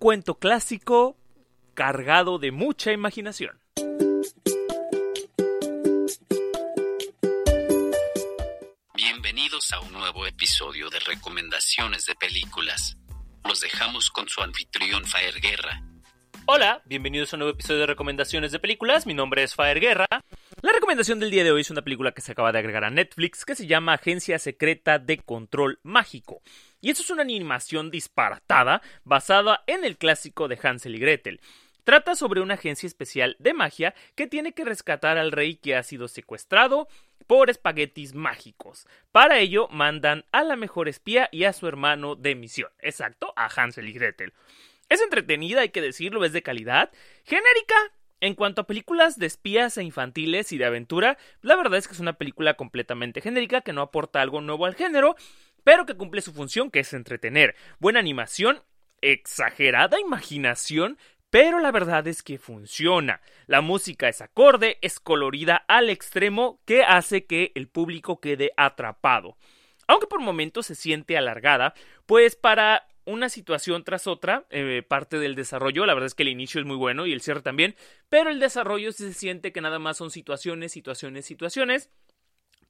cuento clásico cargado de mucha imaginación. Bienvenidos a un nuevo episodio de recomendaciones de películas. Los dejamos con su anfitrión Faer Guerra. Hola, bienvenidos a un nuevo episodio de recomendaciones de películas. Mi nombre es Faer Guerra. La recomendación del día de hoy es una película que se acaba de agregar a Netflix que se llama Agencia Secreta de Control Mágico. Y eso es una animación disparatada basada en el clásico de Hansel y Gretel. Trata sobre una agencia especial de magia que tiene que rescatar al rey que ha sido secuestrado por espaguetis mágicos. Para ello mandan a la mejor espía y a su hermano de misión. Exacto, a Hansel y Gretel. Es entretenida, hay que decirlo, es de calidad. Genérica, en cuanto a películas de espías e infantiles y de aventura, la verdad es que es una película completamente genérica que no aporta algo nuevo al género, pero que cumple su función que es entretener. Buena animación, exagerada imaginación, pero la verdad es que funciona. La música es acorde, es colorida al extremo que hace que el público quede atrapado. Aunque por momentos se siente alargada, pues para una situación tras otra, eh, parte del desarrollo, la verdad es que el inicio es muy bueno y el cierre también, pero el desarrollo se siente que nada más son situaciones, situaciones, situaciones,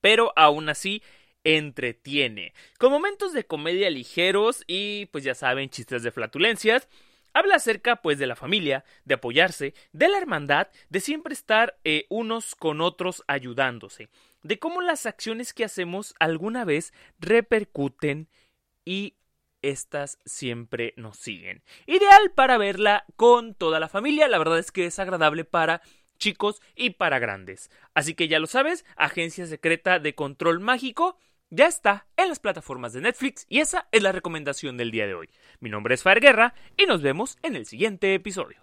pero aún así entretiene, con momentos de comedia ligeros y pues ya saben, chistes de flatulencias, Habla acerca, pues, de la familia, de apoyarse, de la hermandad, de siempre estar eh, unos con otros ayudándose, de cómo las acciones que hacemos alguna vez repercuten y estas siempre nos siguen. Ideal para verla con toda la familia, la verdad es que es agradable para chicos y para grandes. Así que ya lo sabes, Agencia Secreta de Control Mágico ya está en las plataformas de Netflix y esa es la recomendación del día de hoy. Mi nombre es Far Guerra y nos vemos en el siguiente episodio.